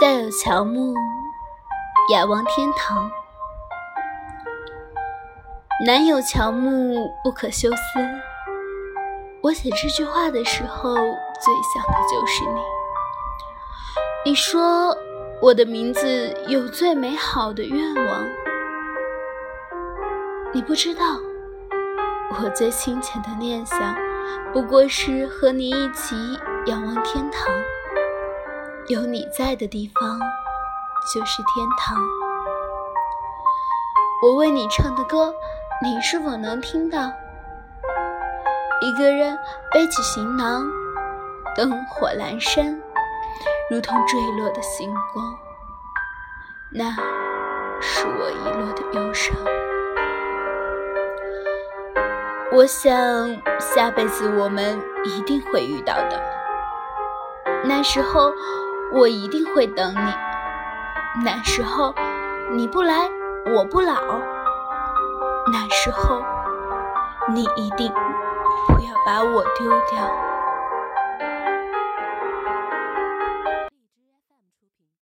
夏有乔木，雅望天堂。南有乔木，不可休思。我写这句话的时候，最想的就是你。你说我的名字有最美好的愿望，你不知道，我最亲切的念想，不过是和你一起仰望天堂。有你在的地方，就是天堂。我为你唱的歌，你是否能听到？一个人背起行囊，灯火阑珊，如同坠落的星光。那是我遗落的忧伤。我想下辈子我们一定会遇到的。那时候。我一定会等你，那时候你不来，我不老。那时候你一定不要把我丢掉。